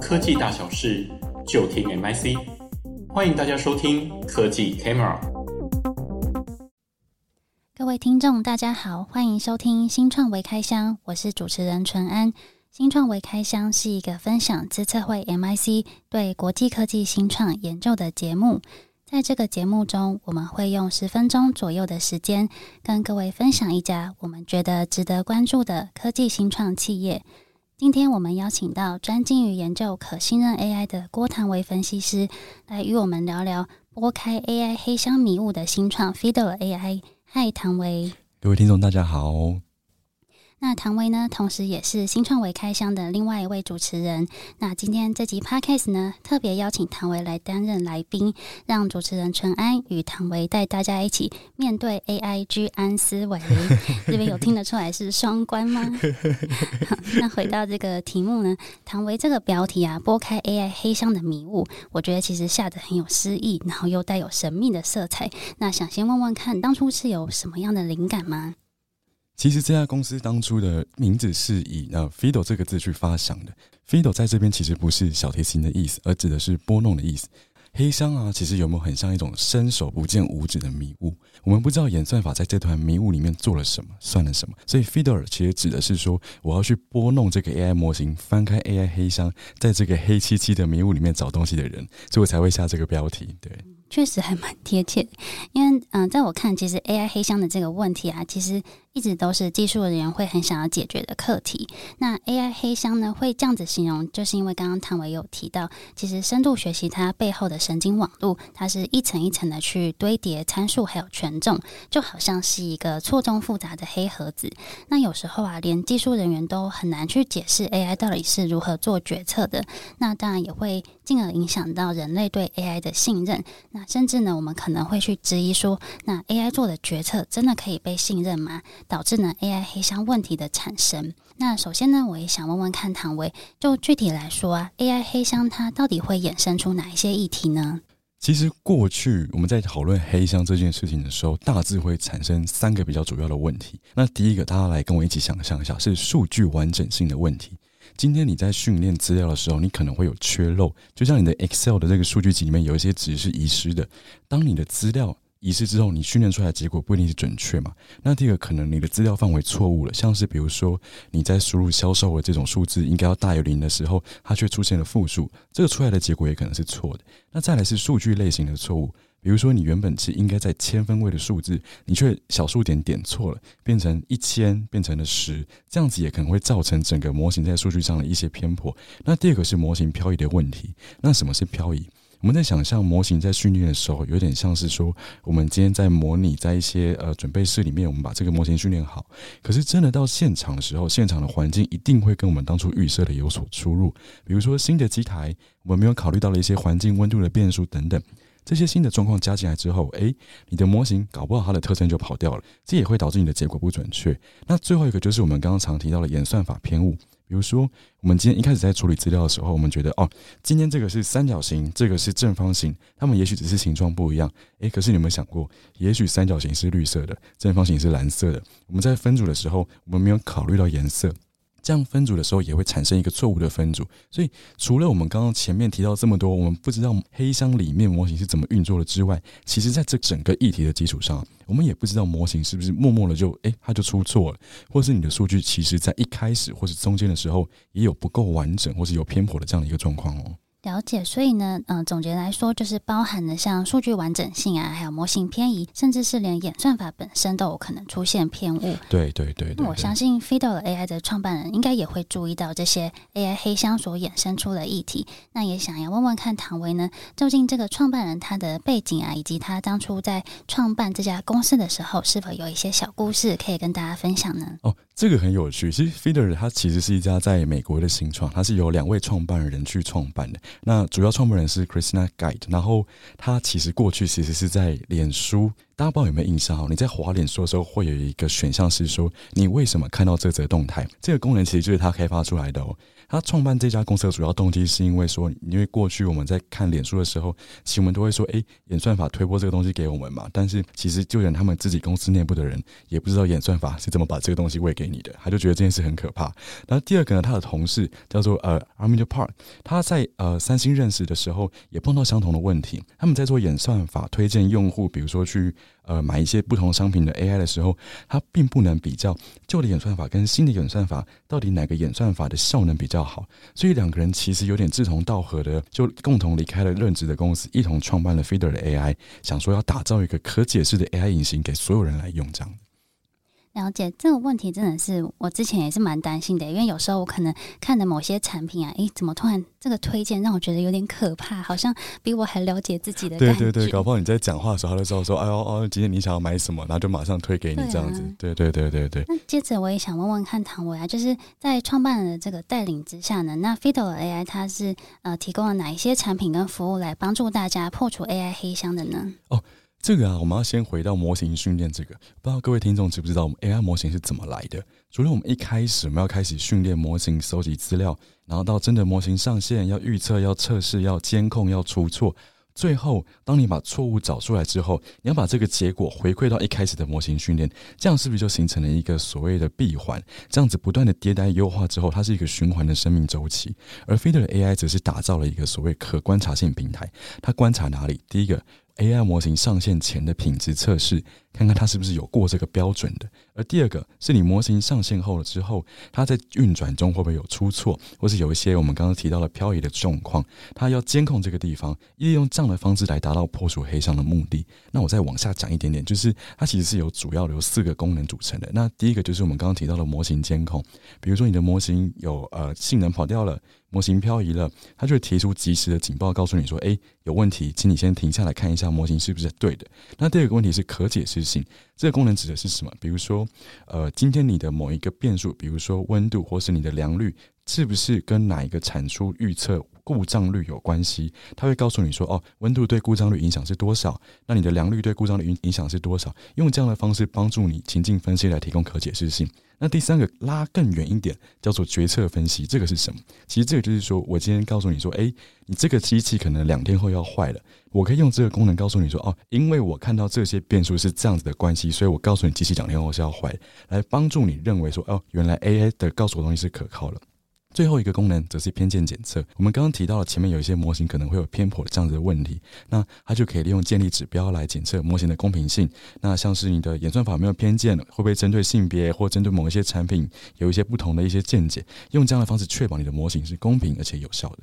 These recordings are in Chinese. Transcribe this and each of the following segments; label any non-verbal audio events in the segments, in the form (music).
科技大小事，就听 MIC。欢迎大家收听科技 Camera。各位听众，大家好，欢迎收听新创微开箱，我是主持人淳安。新创微开箱是一个分享资策会 MIC 对国际科技新创研究的节目。在这个节目中，我们会用十分钟左右的时间，跟各位分享一家我们觉得值得关注的科技新创企业。今天我们邀请到专精于研究可信任 AI 的郭唐维分析师，来与我们聊聊拨开 AI 黑箱迷雾的新创 Fidor AI。嗨，唐维！各位听众，大家好。那唐维呢，同时也是新创维开箱的另外一位主持人。那今天这集 Podcast 呢，特别邀请唐维来担任来宾，让主持人淳安与唐维带大家一起面对 AI 居安思危。(laughs) 这边有听得出来是双关吗？(laughs) 好，那回到这个题目呢，唐维这个标题啊，拨开 AI 黑箱的迷雾，我觉得其实下得很有诗意，然后又带有神秘的色彩。那想先问问看，当初是有什么样的灵感吗？其实这家公司当初的名字是以呃 Fido 这个字去发想的。Fido 在这边其实不是小提琴的意思，而指的是拨弄的意思。黑箱啊，其实有没有很像一种伸手不见五指的迷雾？我们不知道演算法在这团迷雾里面做了什么，算了什么。所以 Fidor 其实指的是说，我要去拨弄这个 AI 模型，翻开 AI 黑箱，在这个黑漆漆的迷雾里面找东西的人，所以我才会下这个标题。对。确实还蛮贴切，因为嗯、在我看，其实 AI 黑箱的这个问题啊，其实一直都是技术人员会很想要解决的课题。那 AI 黑箱呢，会这样子形容，就是因为刚刚唐维有提到，其实深度学习它背后的神经网络，它是一层一层的去堆叠参数还有权重，就好像是一个错综复杂的黑盒子。那有时候啊，连技术人员都很难去解释 AI 到底是如何做决策的。那当然也会进而影响到人类对 AI 的信任。那甚至呢，我们可能会去质疑说，那 AI 做的决策真的可以被信任吗？导致呢 AI 黑箱问题的产生。那首先呢，我也想问问看唐维，就具体来说啊，AI 黑箱它到底会衍生出哪一些议题呢？其实过去我们在讨论黑箱这件事情的时候，大致会产生三个比较主要的问题。那第一个，大家来跟我一起想象一下，是数据完整性的问题。今天你在训练资料的时候，你可能会有缺漏，就像你的 Excel 的这个数据集里面有一些值是遗失的。当你的资料仪式之后，你训练出来的结果不一定是准确嘛？那第二个可能你的资料范围错误了，像是比如说你在输入销售的这种数字应该要大于零的时候，它却出现了负数，这个出来的结果也可能是错的。那再来是数据类型的错误。比如说，你原本是应该在千分位的数字，你却小数点点错了，变成一千，变成了十，这样子也可能会造成整个模型在数据上的一些偏颇。那第二个是模型漂移的问题。那什么是漂移？我们在想象模型在训练的时候，有点像是说，我们今天在模拟在一些呃准备室里面，我们把这个模型训练好。可是真的到现场的时候，现场的环境一定会跟我们当初预设的有所出入。比如说新的机台，我们没有考虑到了一些环境温度的变数等等。这些新的状况加进来之后，诶，你的模型搞不好它的特征就跑掉了，这也会导致你的结果不准确。那最后一个就是我们刚刚常提到的演算法偏误，比如说我们今天一开始在处理资料的时候，我们觉得哦，今天这个是三角形，这个是正方形，它们也许只是形状不一样，诶，可是你有没有想过，也许三角形是绿色的，正方形是蓝色的，我们在分组的时候，我们没有考虑到颜色。这样分组的时候也会产生一个错误的分组，所以除了我们刚刚前面提到这么多，我们不知道黑箱里面模型是怎么运作的之外，其实在这整个议题的基础上，我们也不知道模型是不是默默的就诶，它就出错了，或是你的数据其实在一开始或是中间的时候也有不够完整，或是有偏颇的这样的一个状况哦。了解，所以呢，嗯、呃，总结来说，就是包含了像数据完整性啊，还有模型偏移，甚至是连演算法本身都有可能出现偏误。对对对，对。那我相信 Fidor AI 的创办人应该也会注意到这些 AI 黑箱所衍生出的议题。那也想要问问看唐维呢，究竟这个创办人他的背景啊，以及他当初在创办这家公司的时候，是否有一些小故事可以跟大家分享呢？哦，这个很有趣。其实 Fidor 它其实是一家在美国的新创，它是由两位创办人去创办的。那主要创办人是 Krishna Guide，然后他其实过去其实是在脸书，大家不知道有没有印象哦？你在滑脸书的时候，会有一个选项是说你为什么看到这则动态？这个功能其实就是他开发出来的哦。他创办这家公司的主要动机是因为说，因为过去我们在看脸书的时候，其实我们都会说，哎，演算法推播这个东西给我们嘛。但是其实就连他们自己公司内部的人也不知道演算法是怎么把这个东西喂给你的，(laughs) 他就觉得这件事很可怕。然后第二个呢，他的同事叫做呃 a r m i d Park，他在呃三星认识的时候也碰到相同的问题。他们在做演算法推荐用户，比如说去。呃，买一些不同商品的 AI 的时候，它并不能比较旧的演算法跟新的演算法到底哪个演算法的效能比较好，所以两个人其实有点志同道合的，就共同离开了任职的公司，一同创办了 Feeder 的 AI，想说要打造一个可解释的 AI 引擎给所有人来用，这样。了解这个问题真的是我之前也是蛮担心的，因为有时候我可能看的某些产品啊，诶，怎么突然这个推荐让我觉得有点可怕，好像比我还了解自己的。对对对，搞不好你在讲话的时候，他就知道说，哎呦哦，今天你想要买什么，然后就马上推给你这样子。对、啊、对对对对。那接着我也想问问看唐维啊，就是在创办人的这个带领之下呢，那 Fiddle AI 它是呃提供了哪一些产品跟服务来帮助大家破除 AI 黑箱的呢？哦。这个啊，我们要先回到模型训练这个，不知道各位听众知不知道我们 AI 模型是怎么来的？除了我们一开始我们要开始训练模型、搜集资料，然后到真的模型上线，要预测、要测试、要监控、要出错，最后当你把错误找出来之后，你要把这个结果回馈到一开始的模型训练，这样是不是就形成了一个所谓的闭环？这样子不断的迭代优化之后，它是一个循环的生命周期。而 Feeder 的 AI 则是打造了一个所谓可观察性平台，它观察哪里？第一个。AI 模型上线前的品质测试，看看它是不是有过这个标准的。而第二个是你模型上线后了之后，它在运转中会不会有出错，或是有一些我们刚刚提到的漂移的状况，它要监控这个地方，利用这样的方式来达到破除黑箱的目的。那我再往下讲一点点，就是它其实是有主要的有四个功能组成的。那第一个就是我们刚刚提到的模型监控，比如说你的模型有呃性能跑掉了。模型漂移了，它就会提出及时的警报，告诉你说：“诶，有问题，请你先停下来看一下模型是不是对的。”那第二个问题是可解释性，这个功能指的是什么？比如说，呃，今天你的某一个变数，比如说温度或是你的良率，是不是跟哪一个产出预测故障率有关系？它会告诉你说：“哦，温度对故障率影响是多少？那你的良率对故障率影影响是多少？”用这样的方式帮助你情境分析来提供可解释性。那第三个拉更远一点，叫做决策分析，这个是什么？其实这个就是说，我今天告诉你说，诶，你这个机器可能两天后要坏了，我可以用这个功能告诉你说，哦，因为我看到这些变数是这样子的关系，所以我告诉你机器两天后是要坏，来帮助你认为说，哦，原来 AI 的告诉我东西是可靠的。最后一个功能则是偏见检测。我们刚刚提到了前面有一些模型可能会有偏颇这样子的问题，那它就可以利用建立指标来检测模型的公平性。那像是你的演算法没有偏见，会不会针对性别或针对某一些产品有一些不同的一些见解，用这样的方式确保你的模型是公平而且有效的。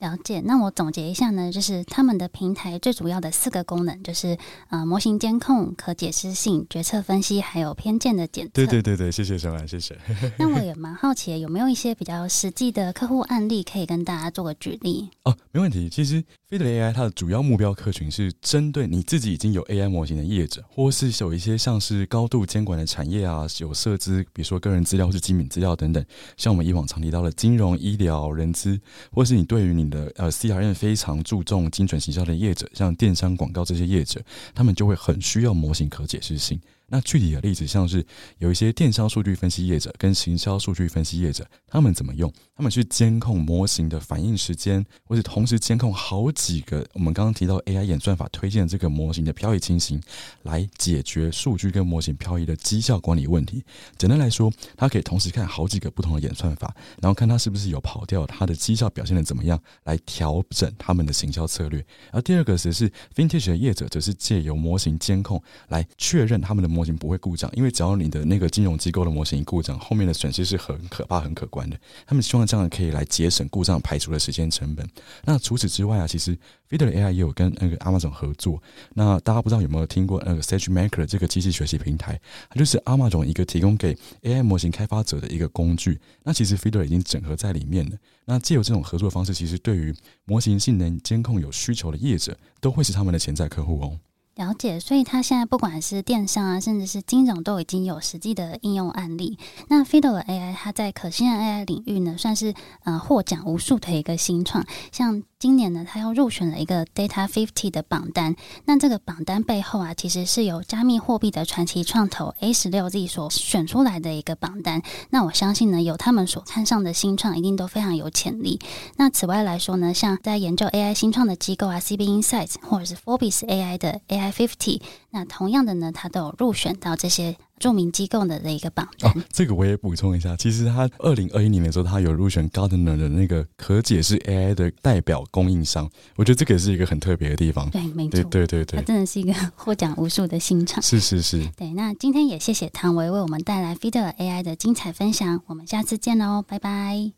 了解，那我总结一下呢，就是他们的平台最主要的四个功能，就是呃模型监控、可解释性、决策分析，还有偏见的检测。对对对对，谢谢小兰，谢谢。那我也蛮好奇，有没有一些比较实际的客户案例可以跟大家做个举例？哦，没问题。其实 Feeder AI 它的主要目标客群是针对你自己已经有 AI 模型的业者，或是有一些像是高度监管的产业啊，有涉资，比如说个人资料或是机密资料等等，像我们以往常提到的金融、医疗、人资，或是你对于你的呃，CRM 非常注重精准行销的业者，像电商广告这些业者，他们就会很需要模型可解释性。那具体的例子，像是有一些电商数据分析业者跟行销数据分析业者，他们怎么用？他们去监控模型的反应时间，或是同时监控好几个我们刚刚提到 AI 演算法推荐这个模型的漂移情形，来解决数据跟模型漂移的绩效管理问题。简单来说，它可以同时看好几个不同的演算法，然后看它是不是有跑掉，它的绩效表现的怎么样，来调整他们的行销策略。而第二个则是 Vintage 的业者，则是借由模型监控来确认他们的模。模型不会故障，因为只要你的那个金融机构的模型一故障，后面的损失是很可怕、很可观的。他们希望这样可以来节省故障排除的时间成本。那除此之外啊，其实 Feder AI 也有跟那个 Amazon 合作。那大家不知道有没有听过那个 SageMaker 这个机器学习平台？它就是 Amazon 一个提供给 AI 模型开发者的一个工具。那其实 Feeder 已经整合在里面了。那借由这种合作方式，其实对于模型性能监控有需求的业者，都会是他们的潜在客户哦。了解，所以它现在不管是电商啊，甚至是金融，都已经有实际的应用案例。那 Feeder 的 AI，它在可信任 AI 领域呢，算是呃获奖无数的一个新创。像今年呢，他又入选了一个 Data Fifty 的榜单。那这个榜单背后啊，其实是由加密货币的传奇创投 A 十六 Z 所选出来的一个榜单。那我相信呢，有他们所看上的新创，一定都非常有潜力。那此外来说呢，像在研究 AI 新创的机构啊，CB Insights 或者是 Forbes AI 的 AI Fifty，那同样的呢，它都有入选到这些。著名机构的的一个榜单。哦，这个我也补充一下，其实他二零二一年的时候，他有入选 Gartner 的那个可解释 AI 的代表供应商，我觉得这个也是一个很特别的地方。对，没错，对对对真的是一个 (laughs) 获奖无数的新创。是是是。对，那今天也谢谢唐维为我们带来 Fidela AI 的精彩分享，我们下次见喽，拜拜。